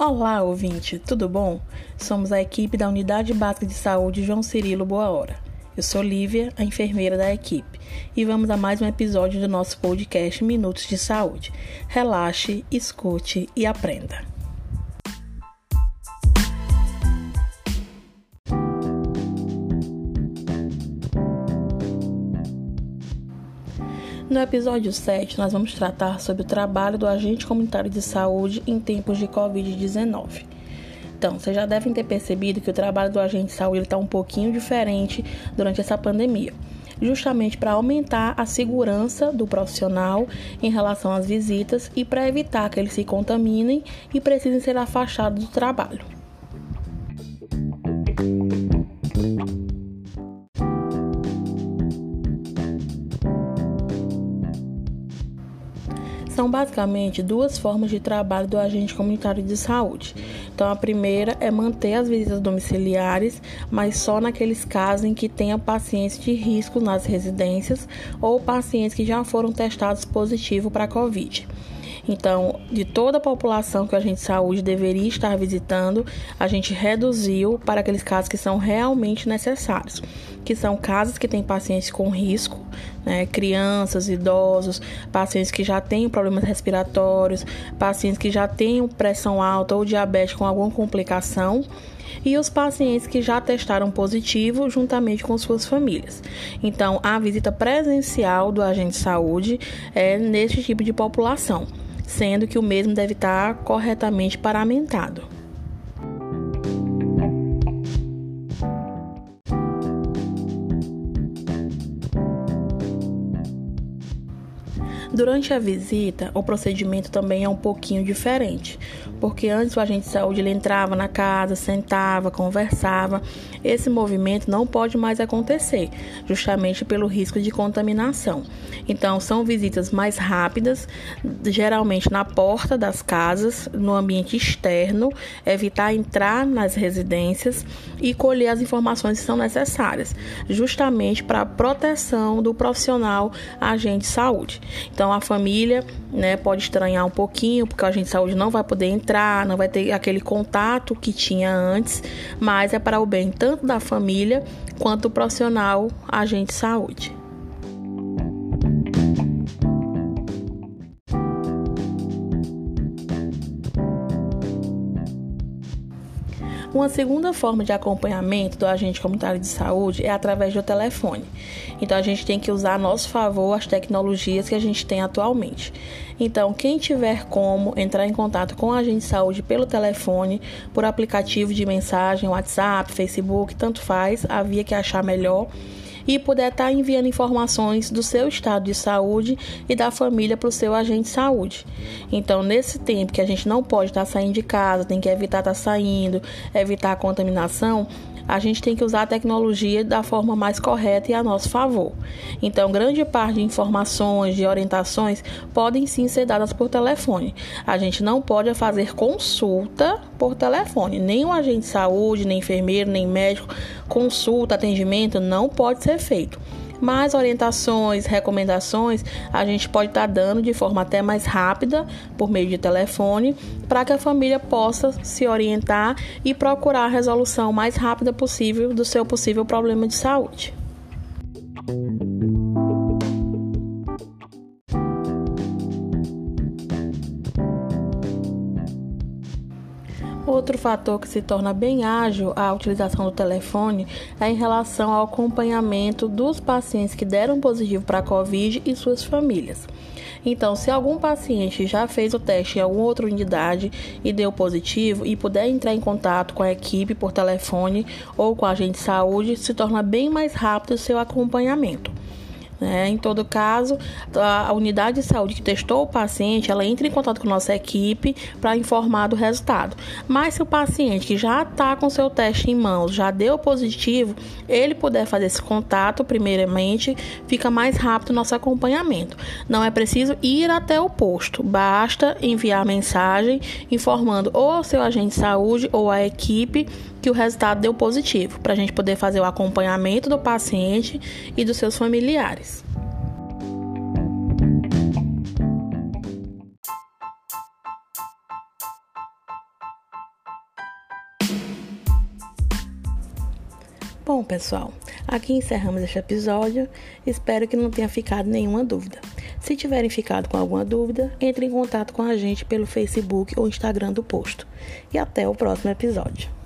Olá, ouvinte, tudo bom? Somos a equipe da Unidade Básica de Saúde João Cirilo Boa Hora. Eu sou Lívia, a enfermeira da equipe, e vamos a mais um episódio do nosso podcast Minutos de Saúde. Relaxe, escute e aprenda. No episódio 7, nós vamos tratar sobre o trabalho do agente comunitário de saúde em tempos de Covid-19. Então, vocês já devem ter percebido que o trabalho do agente de saúde está um pouquinho diferente durante essa pandemia, justamente para aumentar a segurança do profissional em relação às visitas e para evitar que eles se contaminem e precisem ser afastados do trabalho. São basicamente duas formas de trabalho do agente comunitário de saúde. Então, a primeira é manter as visitas domiciliares, mas só naqueles casos em que tenha pacientes de risco nas residências ou pacientes que já foram testados positivo para a Covid. Então, de toda a população que a gente de saúde deveria estar visitando, a gente reduziu para aqueles casos que são realmente necessários, que são casos que têm pacientes com risco, né, crianças, idosos, pacientes que já têm problemas respiratórios, pacientes que já têm pressão alta ou diabetes com alguma complicação e os pacientes que já testaram positivo juntamente com suas famílias. Então, a visita presencial do agente de saúde é nesse tipo de população sendo que o mesmo deve estar corretamente paramentado. Durante a visita, o procedimento também é um pouquinho diferente, porque antes o agente de saúde ele entrava na casa, sentava, conversava. Esse movimento não pode mais acontecer, justamente pelo risco de contaminação. Então, são visitas mais rápidas, geralmente na porta das casas, no ambiente externo, evitar entrar nas residências e colher as informações que são necessárias, justamente para a proteção do profissional agente de saúde. Então, então a família né, pode estranhar um pouquinho, porque a agente de saúde não vai poder entrar, não vai ter aquele contato que tinha antes, mas é para o bem tanto da família quanto do profissional agente de saúde. Uma segunda forma de acompanhamento do agente comunitário de saúde é através do telefone. Então a gente tem que usar a nosso favor as tecnologias que a gente tem atualmente. Então, quem tiver como entrar em contato com o agente de saúde pelo telefone, por aplicativo de mensagem, WhatsApp, Facebook, tanto faz, a via que achar melhor e puder estar tá enviando informações do seu estado de saúde e da família para o seu agente de saúde. Então, nesse tempo que a gente não pode estar tá saindo de casa, tem que evitar estar tá saindo, evitar a contaminação, a gente tem que usar a tecnologia da forma mais correta e a nosso favor. Então, grande parte de informações, de orientações podem sim ser dadas por telefone. A gente não pode fazer consulta por telefone. Nem o agente de saúde, nem enfermeiro, nem médico, consulta, atendimento não pode feito. Mas orientações, recomendações, a gente pode estar tá dando de forma até mais rápida, por meio de telefone, para que a família possa se orientar e procurar a resolução mais rápida possível do seu possível problema de saúde. Outro fator que se torna bem ágil a utilização do telefone é em relação ao acompanhamento dos pacientes que deram positivo para a Covid e suas famílias. Então, se algum paciente já fez o teste em alguma outra unidade e deu positivo e puder entrar em contato com a equipe por telefone ou com a agente de saúde, se torna bem mais rápido o seu acompanhamento. Né? Em todo caso, a unidade de saúde que testou o paciente, ela entra em contato com a nossa equipe para informar do resultado. Mas se o paciente que já está com seu teste em mãos, já deu positivo, ele puder fazer esse contato, primeiramente, fica mais rápido o nosso acompanhamento. Não é preciso ir até o posto, basta enviar mensagem informando ou ao seu agente de saúde ou à equipe que o resultado deu positivo, para a gente poder fazer o acompanhamento do paciente e dos seus familiares. Bom, pessoal, aqui encerramos este episódio. Espero que não tenha ficado nenhuma dúvida. Se tiverem ficado com alguma dúvida, entre em contato com a gente pelo Facebook ou Instagram do posto. E até o próximo episódio.